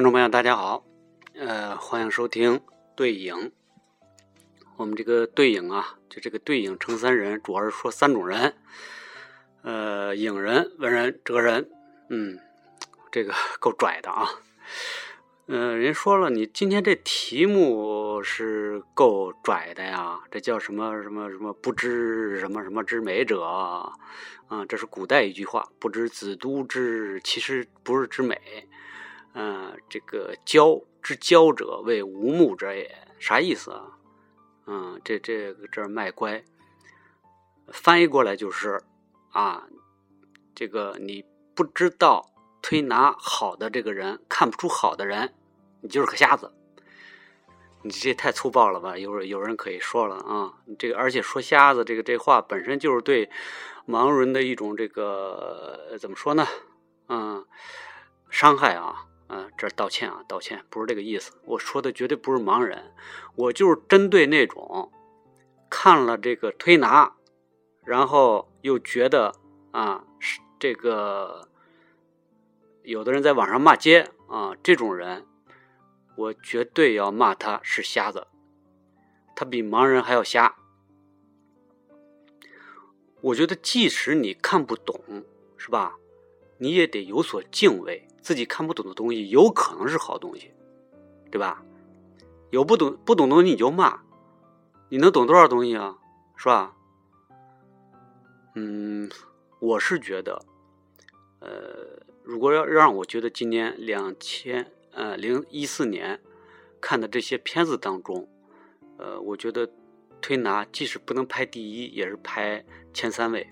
好，听众朋友，大家好，呃，欢迎收听对影。我们这个对影啊，就这个对影成三人，主要是说三种人，呃，影人、文人、哲人。嗯，这个够拽的啊。嗯，人家说了，你今天这题目是够拽的呀，这叫什么什么什么不知什么什么之美者啊？这是古代一句话，不知子都之，其实不是之美。嗯，这个教之教者为无目者也，啥意思啊？嗯，这这个这卖乖，翻译过来就是啊，这个你不知道推拿好的这个人，看不出好的人。你就是个瞎子，你这太粗暴了吧？有有人可以说了啊，这个而且说瞎子这个这话本身就是对盲人的一种这个怎么说呢？嗯，伤害啊，嗯，这道歉啊，道歉，不是这个意思。我说的绝对不是盲人，我就是针对那种看了这个推拿，然后又觉得啊，是这个有的人在网上骂街啊，这种人。我绝对要骂他是瞎子，他比盲人还要瞎。我觉得即使你看不懂，是吧？你也得有所敬畏，自己看不懂的东西有可能是好东西，对吧？有不懂不懂东西你就骂，你能懂多少东西啊？是吧？嗯，我是觉得，呃，如果要让我觉得今年两千。呃，零一四年看的这些片子当中，呃，我觉得推拿即使不能排第一，也是排前三位。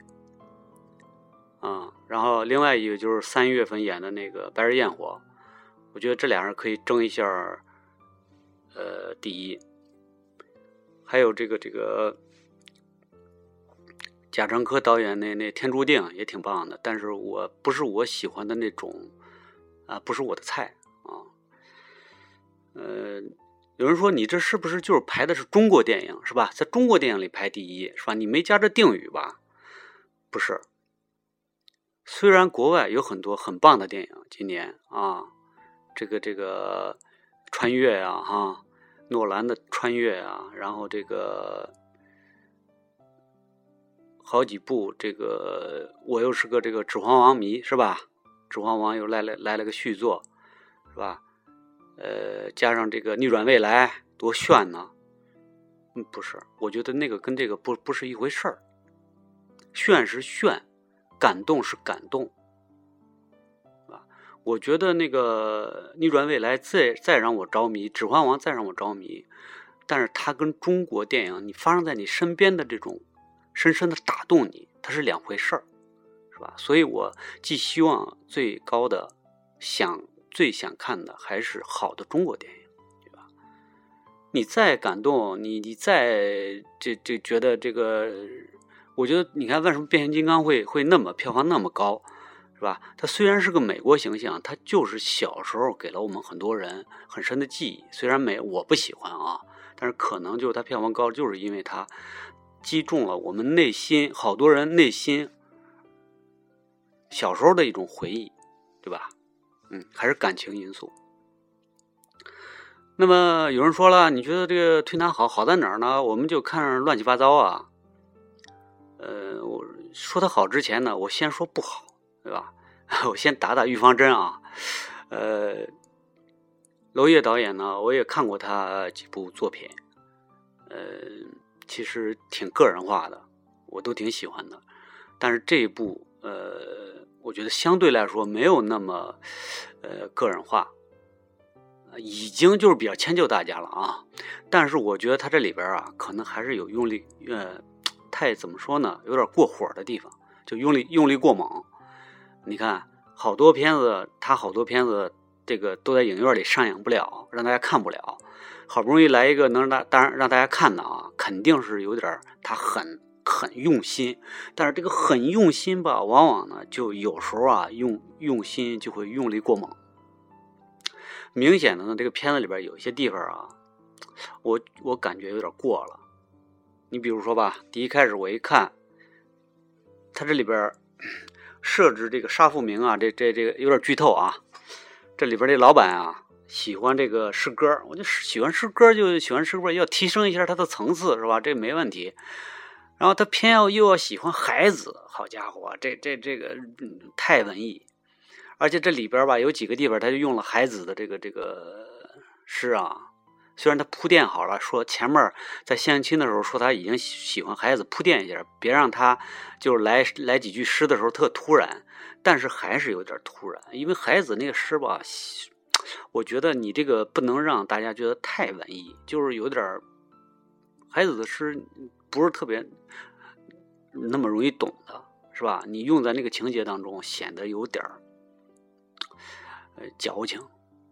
啊，然后另外一个就是三月份演的那个《白日焰火》，我觉得这俩人可以争一下呃第一。还有这个这个贾樟柯导演那那《天注定》也挺棒的，但是我不是我喜欢的那种啊，不是我的菜啊。呃，有人说你这是不是就是排的是中国电影是吧？在中国电影里排第一是吧？你没加这定语吧？不是。虽然国外有很多很棒的电影，今年啊，这个这个穿越呀哈，诺兰的穿越啊，然后这个好几部，这个我又是个这个指环王迷是吧？指环王又来了来了个续作是吧？呃，加上这个逆转未来，多炫呢！嗯，不是，我觉得那个跟这个不不是一回事儿。炫是炫，感动是感动，是吧？我觉得那个逆转未来再再让我着迷，指环王再让我着迷，但是它跟中国电影你发生在你身边的这种深深的打动你，它是两回事儿，是吧？所以我寄希望最高的想。最想看的还是好的中国电影，对吧？你再感动，你你再这这觉得这个，我觉得你看为什么变形金刚会会那么票房那么高，是吧？它虽然是个美国形象，它就是小时候给了我们很多人很深的记忆。虽然美我不喜欢啊，但是可能就是它票房高，就是因为它击中了我们内心好多人内心小时候的一种回忆，对吧？嗯，还是感情因素。那么有人说了，你觉得这个推拿好好在哪儿呢？我们就看乱七八糟啊。呃，我说它好之前呢，我先说不好，对吧？我先打打预防针啊。呃，娄烨导演呢，我也看过他几部作品，呃，其实挺个人化的，我都挺喜欢的。但是这一部，呃。我觉得相对来说没有那么，呃，个人化，已经就是比较迁就大家了啊。但是我觉得他这里边啊，可能还是有用力，呃，太怎么说呢，有点过火的地方，就用力用力过猛。你看，好多片子，他好多片子，这个都在影院里上映不了，让大家看不了。好不容易来一个能让大，当然让大家看的啊，肯定是有点他很。很用心，但是这个很用心吧，往往呢，就有时候啊，用用心就会用力过猛。明显的呢，这个片子里边有一些地方啊，我我感觉有点过了。你比如说吧，第一开始我一看，他这里边设置这个杀富明啊，这这这个有点剧透啊。这里边这老板啊，喜欢这个诗歌，我就喜欢诗歌，就喜欢诗歌，要提升一下他的层次，是吧？这没问题。然后他偏要又要喜欢孩子，好家伙，这这这个太文艺。而且这里边吧，有几个地方他就用了孩子的这个这个诗啊。虽然他铺垫好了，说前面在相亲的时候说他已经喜欢孩子，铺垫一下，别让他就是来来几句诗的时候特突然，但是还是有点突然，因为孩子那个诗吧，我觉得你这个不能让大家觉得太文艺，就是有点孩子的诗不是特别那么容易懂的，是吧？你用在那个情节当中显得有点矫情，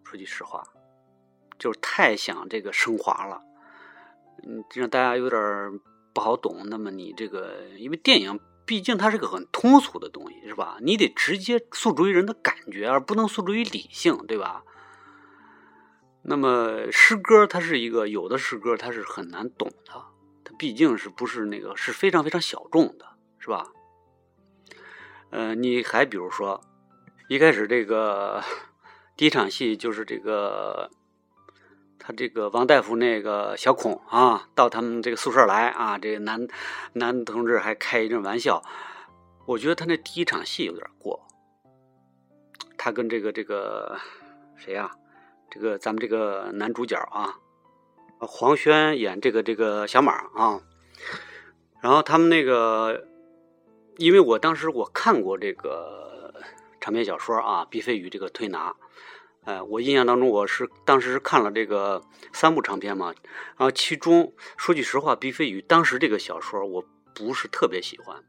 说句实话。就是太想这个升华了，嗯，让大家有点不好懂。那么你这个，因为电影毕竟它是个很通俗的东西，是吧？你得直接诉诸于人的感觉，而不能诉诸于理性，对吧？那么诗歌它是一个，有的诗歌它是很难懂的，它毕竟是不是那个是非常非常小众的，是吧？呃，你还比如说，一开始这个 第一场戏就是这个。他这个王大夫那个小孔啊，到他们这个宿舍来啊，这个男男同志还开一阵玩笑。我觉得他那第一场戏有点过。他跟这个这个谁呀？这个咱们这个男主角啊，黄轩演这个这个小马啊。然后他们那个，因为我当时我看过这个长篇小说啊，《毕飞宇这个推拿》。哎，我印象当中，我是当时是看了这个三部长篇嘛，然后其中说句实话，毕飞宇当时这个小说我不是特别喜欢，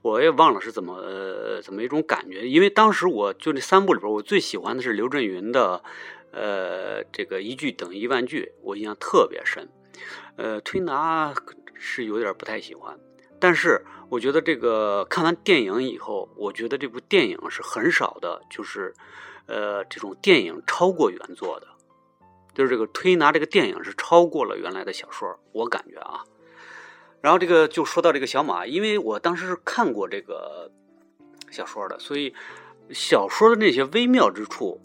我也忘了是怎么呃怎么一种感觉，因为当时我就那三部里边，我最喜欢的是刘震云的，呃，这个一句等于一万句，我印象特别深，呃，推拿是有点不太喜欢，但是我觉得这个看完电影以后，我觉得这部电影是很少的，就是。呃，这种电影超过原作的，就是这个推拿这个电影是超过了原来的小说，我感觉啊。然后这个就说到这个小马，因为我当时是看过这个小说的，所以小说的那些微妙之处，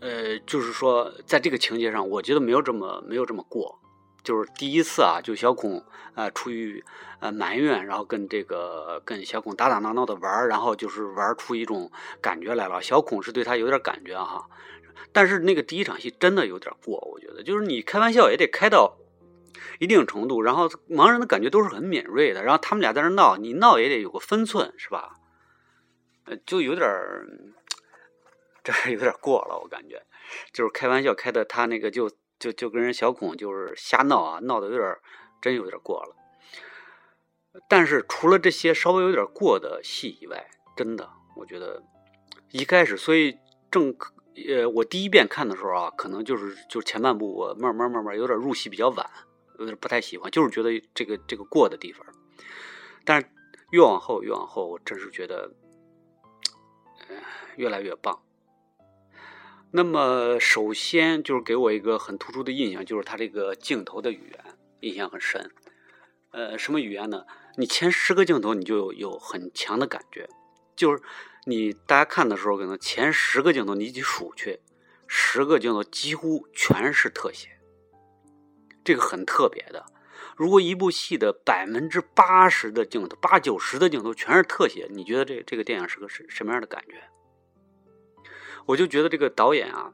呃，就是说在这个情节上，我觉得没有这么没有这么过。就是第一次啊，就小孔啊，出于呃埋怨，然后跟这个跟小孔打打闹闹的玩然后就是玩出一种感觉来了。小孔是对他有点感觉哈，但是那个第一场戏真的有点过，我觉得就是你开玩笑也得开到一定程度，然后盲人的感觉都是很敏锐的，然后他们俩在那闹，你闹也得有个分寸，是吧？呃，就有点 这还有点过了，我感觉就是开玩笑开的他那个就。就就跟人小孔就是瞎闹啊，闹得有点真有点过了。但是除了这些稍微有点过的戏以外，真的我觉得一开始，所以正呃我第一遍看的时候啊，可能就是就前半部我慢慢慢慢有点入戏比较晚，有点不太喜欢，就是觉得这个这个过的地方。但是越往后越往后，我真是觉得越来越棒。那么，首先就是给我一个很突出的印象，就是他这个镜头的语言印象很深。呃，什么语言呢？你前十个镜头你就有有很强的感觉，就是你大家看的时候，可能前十个镜头你一起数去，十个镜头几乎全是特写，这个很特别的。如果一部戏的百分之八十的镜头、八九十的镜头全是特写，你觉得这这个电影是个什什么样的感觉？我就觉得这个导演啊，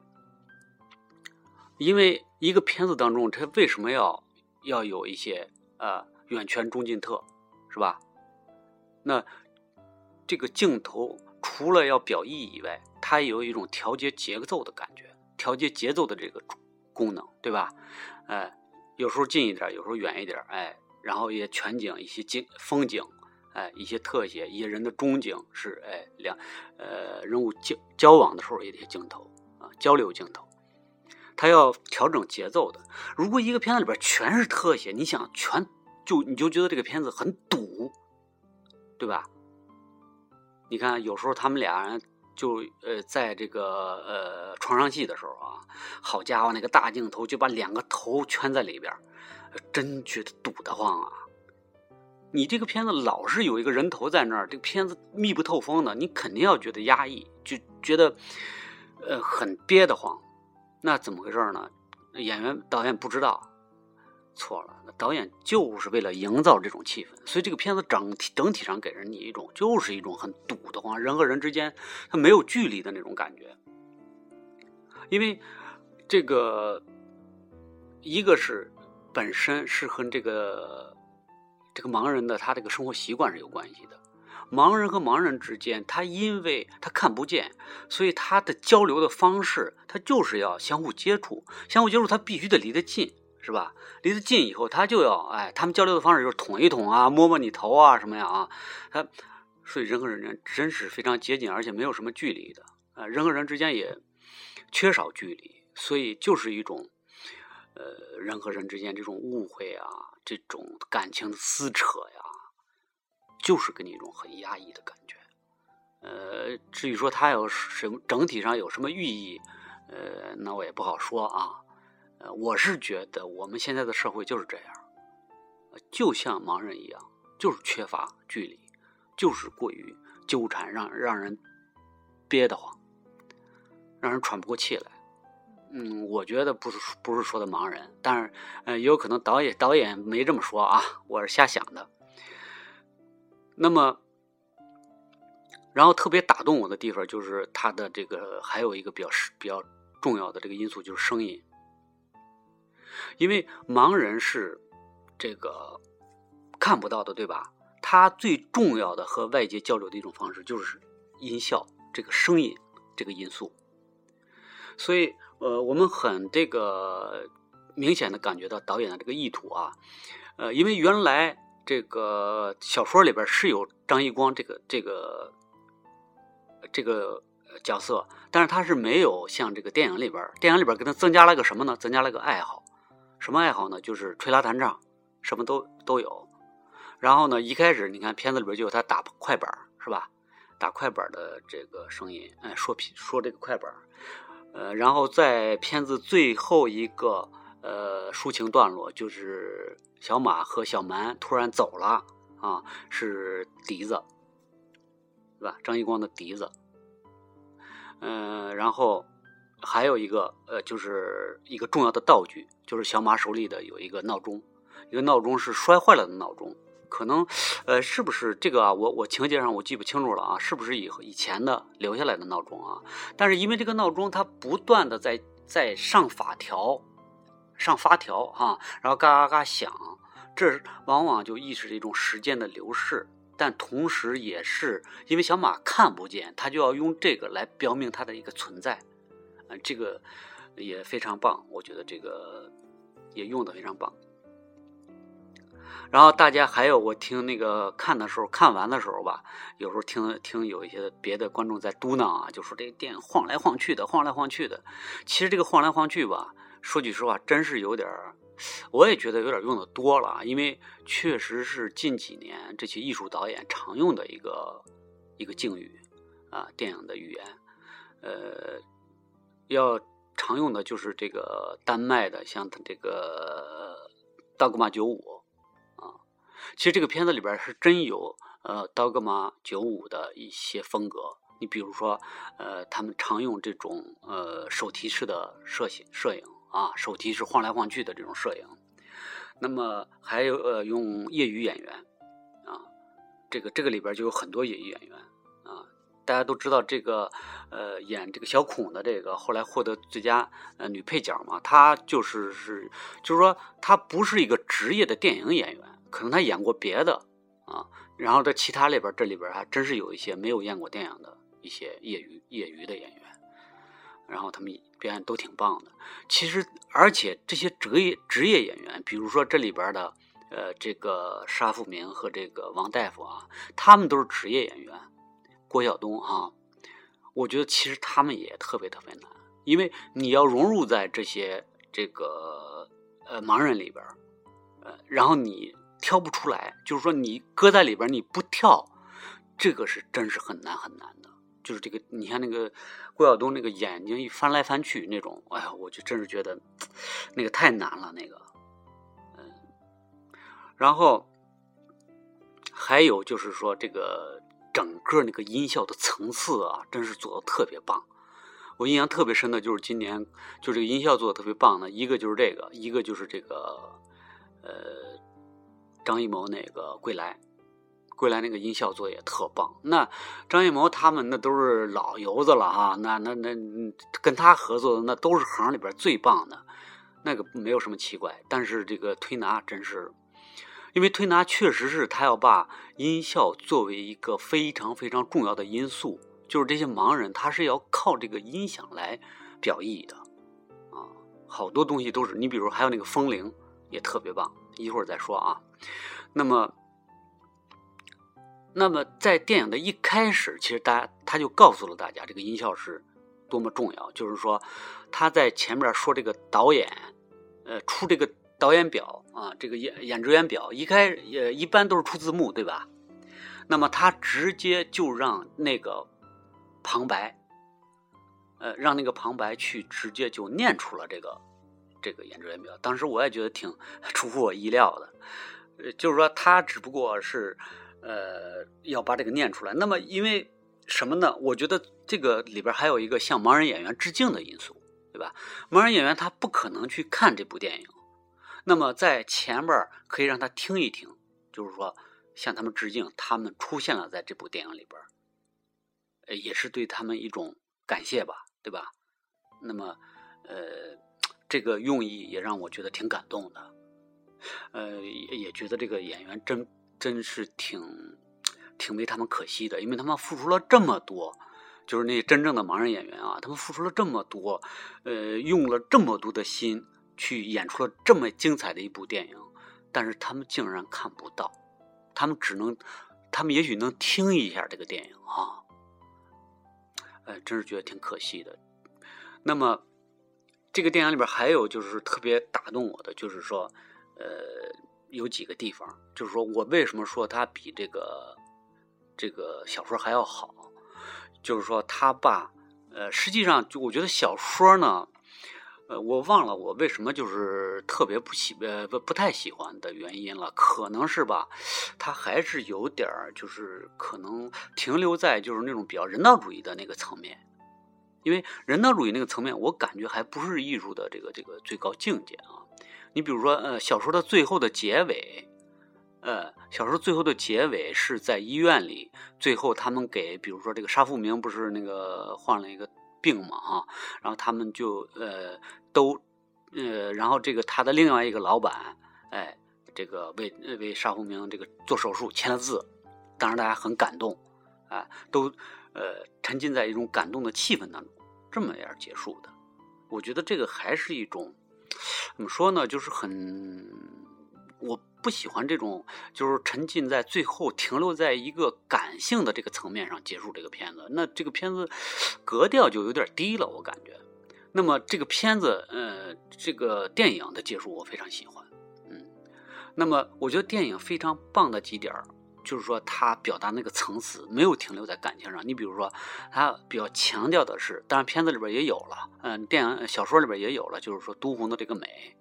因为一个片子当中，他为什么要要有一些呃远全中近特，是吧？那这个镜头除了要表意以外，它有一种调节节奏的感觉，调节节奏的这个功能，对吧？哎，有时候近一点，有时候远一点，哎，然后也全景一些景风景。哎，一些特写，一些人的中景是哎两，呃，人物交交往的时候一些镜头啊，交流镜头，他要调整节奏的。如果一个片子里边全是特写，你想全就你就觉得这个片子很堵，对吧？你看有时候他们俩人就呃在这个呃床上戏的时候啊，好家伙，那个大镜头就把两个头圈在里边，真觉得堵得慌啊。你这个片子老是有一个人头在那儿，这个片子密不透风的，你肯定要觉得压抑，就觉得呃，很憋得慌。那怎么回事呢？演员导演不知道，错了。导演就是为了营造这种气氛，所以这个片子整体整体上给人你一种就是一种很堵得慌，人和人之间他没有距离的那种感觉。因为这个一个是本身是和这个这个盲人的他这个生活习惯是有关系的。盲人和盲人之间，他因为他看不见，所以他的交流的方式，他就是要相互接触，相互接触，他必须得离得近，是吧？离得近以后，他就要，哎，他们交流的方式就是捅一捅啊，摸摸你头啊，什么呀啊？他所以人和人之间真是非常接近，而且没有什么距离的啊，人和人之间也缺少距离，所以就是一种，呃，人和人之间这种误会啊，这种感情的撕扯呀。就是给你一种很压抑的感觉，呃，至于说它有什么整体上有什么寓意，呃，那我也不好说啊。呃，我是觉得我们现在的社会就是这样，就像盲人一样，就是缺乏距离，就是过于纠缠，让让人憋得慌，让人喘不过气来。嗯，我觉得不是不是说的盲人，但是呃，也有可能导演导演没这么说啊，我是瞎想的。那么，然后特别打动我的地方就是他的这个还有一个比较比较重要的这个因素就是声音，因为盲人是这个看不到的，对吧？他最重要的和外界交流的一种方式就是音效，这个声音这个因素。所以，呃，我们很这个明显的感觉到导演的这个意图啊，呃，因为原来。这个小说里边是有张一光这个这个这个角色，但是他是没有像这个电影里边，电影里边给他增加了个什么呢？增加了个爱好，什么爱好呢？就是吹拉弹唱，什么都都有。然后呢，一开始你看片子里边就有他打快板，是吧？打快板的这个声音，哎，说皮说这个快板，呃，然后在片子最后一个呃抒情段落就是。小马和小蛮突然走了啊，是笛子，对吧？张一光的笛子。嗯，然后还有一个呃，就是一个重要的道具，就是小马手里的有一个闹钟，一个闹钟是摔坏了的闹钟，可能呃，是不是这个啊？我我情节上我记不清楚了啊，是不是以以前的留下来的闹钟啊？但是因为这个闹钟它不断的在在上法条。上发条哈，然后嘎嘎嘎响，这往往就意识着一种时间的流逝，但同时也是因为小马看不见，他就要用这个来标明它的一个存在，嗯，这个也非常棒，我觉得这个也用的非常棒。然后大家还有我听那个看的时候，看完的时候吧，有时候听听有一些别的观众在嘟囔啊，就说这个电影晃来晃去的，晃来晃去的。其实这个晃来晃去吧。说句实话，真是有点儿，我也觉得有点用的多了，因为确实是近几年这些艺术导演常用的一个一个境语啊，电影的语言，呃，要常用的就是这个丹麦的，像他这个《道格玛九五》，其实这个片子里边是真有呃《刀戈玛九五》的一些风格，你比如说呃，他们常用这种呃手提式的摄影摄影。啊，手提是晃来晃去的这种摄影，那么还有呃用业余演员啊，这个这个里边就有很多业余演员啊，大家都知道这个呃演这个小孔的这个后来获得最佳呃女配角嘛，她就是是就是说她不是一个职业的电影演员，可能他演过别的啊，然后在其他里边这里边还真是有一些没有演过电影的一些业余业余的演员。然后他们表演都挺棒的，其实而且这些职业职业演员，比如说这里边的呃这个沙富明和这个王大夫啊，他们都是职业演员。郭晓东哈，我觉得其实他们也特别特别难，因为你要融入在这些这个呃盲人里边，呃，然后你跳不出来，就是说你搁在里边你不跳，这个是真是很难很难的。就是这个，你看那个郭晓东那个眼睛一翻来翻去那种，哎呀，我就真是觉得那个太难了，那个，嗯，然后还有就是说这个整个那个音效的层次啊，真是做的特别棒。我印象特别深的就是今年就这个音效做的特别棒的，一个就是这个，一个就是这个呃张艺谋那个《归来》。归来那个音效做的也特棒，那张艺谋他们那都是老油子了哈，那那那跟他合作的那都是行里边最棒的，那个没有什么奇怪。但是这个推拿真是，因为推拿确实是他要把音效作为一个非常非常重要的因素，就是这些盲人他是要靠这个音响来表意的啊，好多东西都是你比如还有那个风铃也特别棒，一会儿再说啊，那么。那么，在电影的一开始，其实大家他就告诉了大家这个音效是多么重要。就是说，他在前面说这个导演，呃，出这个导演表啊，这个演演职员表，一开也一般都是出字幕，对吧？那么他直接就让那个旁白，呃，让那个旁白去直接就念出了这个这个演职员表。当时我也觉得挺 出乎我意料的，就是说他只不过是。呃，要把这个念出来。那么，因为什么呢？我觉得这个里边还有一个向盲人演员致敬的因素，对吧？盲人演员他不可能去看这部电影，那么在前边可以让他听一听，就是说向他们致敬，他们出现了在这部电影里边，呃，也是对他们一种感谢吧，对吧？那么，呃，这个用意也让我觉得挺感动的，呃，也也觉得这个演员真。真是挺挺为他们可惜的，因为他们付出了这么多，就是那真正的盲人演员啊，他们付出了这么多，呃，用了这么多的心去演出了这么精彩的一部电影，但是他们竟然看不到，他们只能，他们也许能听一下这个电影啊，呃，真是觉得挺可惜的。那么，这个电影里边还有就是特别打动我的，就是说，呃。有几个地方，就是说我为什么说他比这个这个小说还要好，就是说他把呃，实际上就我觉得小说呢，呃，我忘了我为什么就是特别不喜呃不不太喜欢的原因了，可能是吧，他还是有点就是可能停留在就是那种比较人道主义的那个层面，因为人道主义那个层面，我感觉还不是艺术的这个这个最高境界啊。你比如说，呃，小说的最后的结尾，呃，小说最后的结尾是在医院里，最后他们给，比如说这个沙富明不是那个患了一个病嘛，哈，然后他们就呃都，呃，然后这个他的另外一个老板，哎，这个为为沙富明这个做手术签了字，当然大家很感动，啊，都呃沉浸在一种感动的气氛当中，这么样结束的，我觉得这个还是一种。怎么说呢？就是很，我不喜欢这种，就是沉浸在最后停留在一个感性的这个层面上结束这个片子。那这个片子格调就有点低了，我感觉。那么这个片子，呃，这个电影的结束我非常喜欢，嗯。那么我觉得电影非常棒的几点就是说，他表达那个层次没有停留在感情上。你比如说，他比较强调的是，当然片子里边也有了，嗯，电影小说里边也有了，就是说都红的这个美，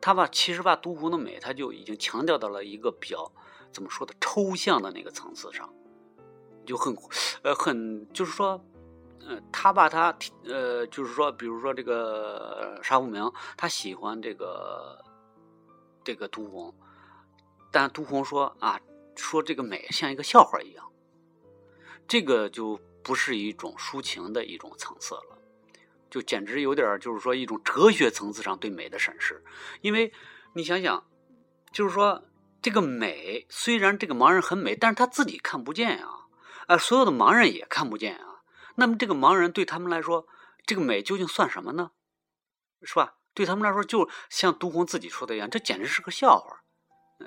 他把其实把都红的美，他就已经强调到了一个比较怎么说的抽象的那个层次上，就很呃很就是说，呃，他把他呃就是说，比如说这个沙无明，他喜欢这个这个都红，但都红说啊。说这个美像一个笑话一样，这个就不是一种抒情的一种层次了，就简直有点就是说一种哲学层次上对美的审视。因为你想想，就是说这个美虽然这个盲人很美，但是他自己看不见啊，啊，所有的盲人也看不见啊。那么这个盲人对他们来说，这个美究竟算什么呢？是吧？对他们来说，就像杜红自己说的一样，这简直是个笑话。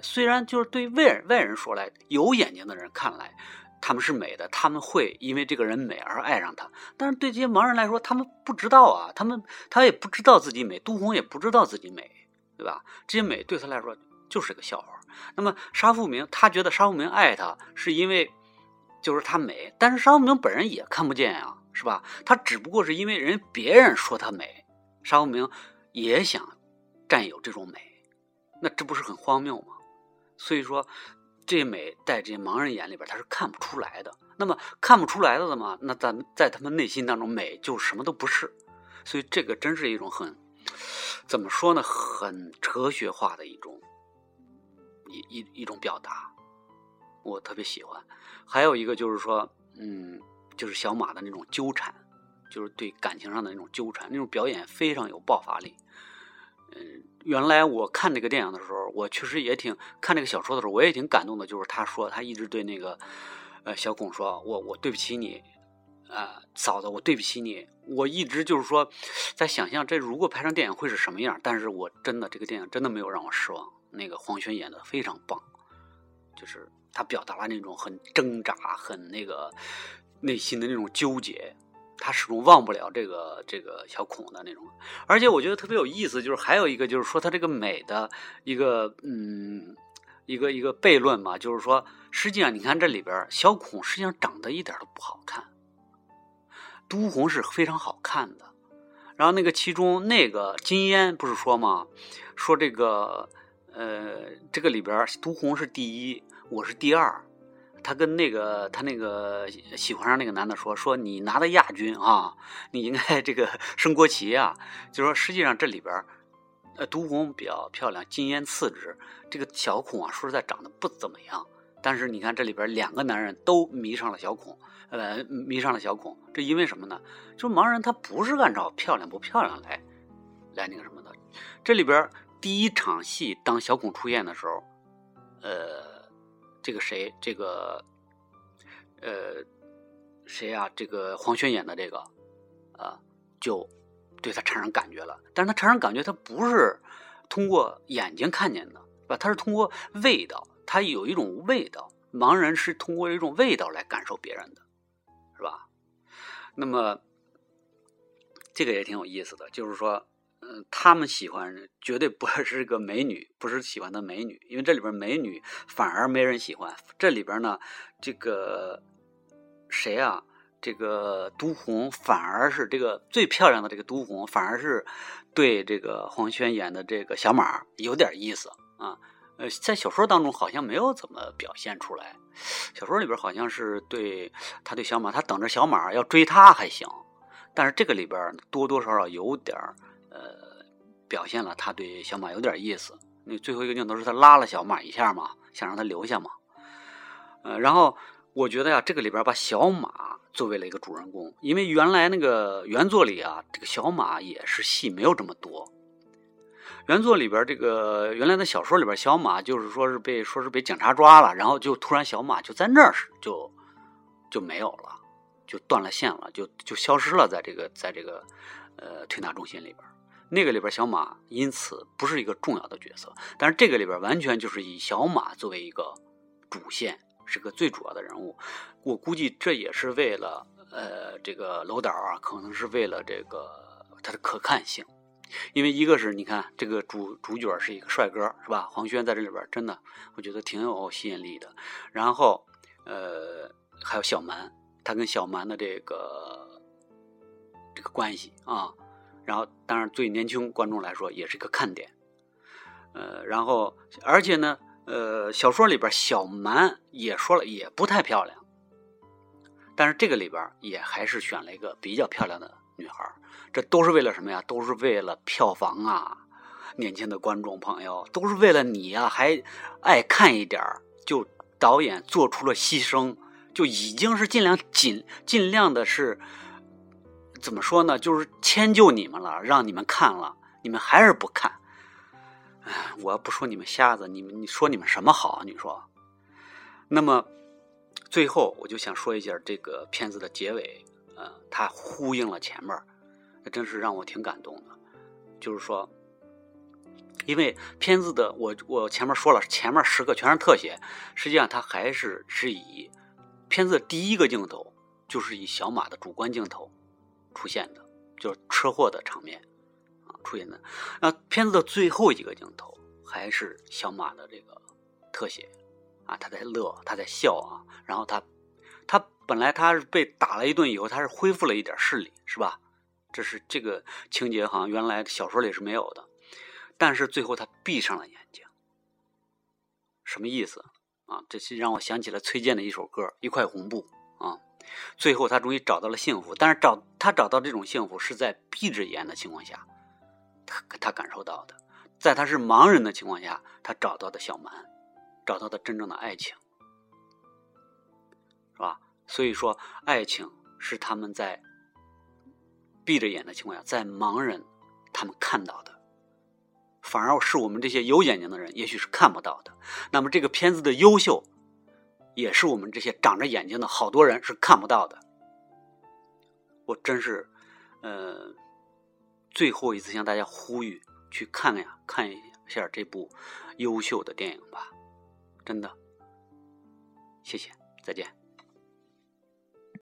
虽然就是对外人外人说来，有眼睛的人看来，他们是美的，他们会因为这个人美而爱上他。但是对这些盲人来说，他们不知道啊，他们他也不知道自己美，杜红也不知道自己美，对吧？这些美对他来说就是个笑话。那么沙富明，他觉得沙富明爱他是因为就是他美，但是沙富明本人也看不见呀，是吧？他只不过是因为人别人说他美，沙富明也想占有这种美，那这不是很荒谬吗？所以说，这美在这些盲人眼里边他是看不出来的。那么看不出来的嘛，那在在他们内心当中，美就什么都不是。所以这个真是一种很怎么说呢，很哲学化的一种一一一种表达，我特别喜欢。还有一个就是说，嗯，就是小马的那种纠缠，就是对感情上的那种纠缠，那种表演非常有爆发力。嗯，原来我看这个电影的时候，我确实也挺看这个小说的时候，我也挺感动的。就是他说他一直对那个。呃，小孔说：“我我对不起你，啊，嫂子，我对不起你。我一直就是说，在想象这如果拍成电影会是什么样。但是我真的这个电影真的没有让我失望。那个黄轩演的非常棒，就是他表达了那种很挣扎、很那个内心的那种纠结。他始终忘不了这个这个小孔的那种。而且我觉得特别有意思，就是还有一个就是说他这个美的一个嗯。”一个一个悖论嘛，就是说，实际上你看这里边小孔实际上长得一点都不好看，都红是非常好看的。然后那个其中那个金烟不是说吗？说这个呃，这个里边都红是第一，我是第二。他跟那个他那个喜欢上那个男的说说你拿的亚军啊，你应该这个 升国旗啊。就说实际上这里边。呃，都红比较漂亮，金烟次之。这个小孔啊，说实在长得不怎么样。但是你看这里边两个男人都迷上了小孔，呃，迷上了小孔。这因为什么呢？就盲人他不是按照漂亮不漂亮来，来那个什么的。这里边第一场戏，当小孔出现的时候，呃，这个谁，这个，呃，谁啊？这个黄轩演的这个，啊，就。对他产生感觉了，但是他产生感觉，他不是通过眼睛看见的，是吧？他是通过味道，他有一种味道。盲人是通过一种味道来感受别人的，是吧？那么这个也挺有意思的，就是说，他们喜欢绝对不是个美女，不是喜欢的美女，因为这里边美女反而没人喜欢。这里边呢，这个谁啊？这个都红反而是这个最漂亮的这个都红，反而是对这个黄轩演的这个小马有点意思啊。呃，在小说当中好像没有怎么表现出来，小说里边好像是对他对小马，他等着小马要追他还行，但是这个里边多多少少有点呃表现了他对小马有点意思。那最后一个镜头是他拉了小马一下嘛，想让他留下嘛。呃，然后我觉得呀，这个里边把小马。作为了一个主人公，因为原来那个原作里啊，这个小马也是戏没有这么多。原作里边这个原来的小说里边，小马就是说是被说是被警察抓了，然后就突然小马就在那儿就就没有了，就断了线了，就就消失了，在这个在这个呃推拿中心里边，那个里边小马因此不是一个重要的角色，但是这个里边完全就是以小马作为一个主线。是个最主要的人物，我估计这也是为了，呃，这个楼导啊，可能是为了这个他的可看性，因为一个是你看这个主主角是一个帅哥，是吧？黄轩在这里边真的，我觉得挺有吸引力的。然后，呃，还有小蛮，他跟小蛮的这个这个关系啊，然后当然对年轻观众来说也是一个看点，呃，然后而且呢。呃，小说里边小蛮也说了，也不太漂亮，但是这个里边也还是选了一个比较漂亮的女孩这都是为了什么呀？都是为了票房啊！年轻的观众朋友，都是为了你呀，还爱看一点就导演做出了牺牲，就已经是尽量尽尽量的是怎么说呢？就是迁就你们了，让你们看了，你们还是不看。哎我要不说你们瞎子，你们你说你们什么好？你说，那么最后我就想说一下这个片子的结尾，呃，它呼应了前面，那真是让我挺感动的。就是说，因为片子的我我前面说了，前面十个全是特写，实际上它还是是以片子的第一个镜头就是以小马的主观镜头出现的，就是车祸的场面。啊出现的那片子的最后一个镜头还是小马的这个特写啊，他在乐，他在笑啊，然后他他本来他是被打了一顿以后，他是恢复了一点视力，是吧？这是这个情节，好像原来小说里是没有的，但是最后他闭上了眼睛，什么意思啊，这是让我想起了崔健的一首歌《一块红布》啊。最后他终于找到了幸福，但是找他找到这种幸福是在闭着眼的情况下，他他感受到的，在他是盲人的情况下，他找到的小蛮，找到的真正的爱情，是吧？所以说，爱情是他们在闭着眼的情况下，在盲人他们看到的，反而是我们这些有眼睛的人，也许是看不到的。那么这个片子的优秀。也是我们这些长着眼睛的好多人是看不到的。我真是，呃，最后一次向大家呼吁，去看看呀，看一下这部优秀的电影吧，真的。谢谢，再见。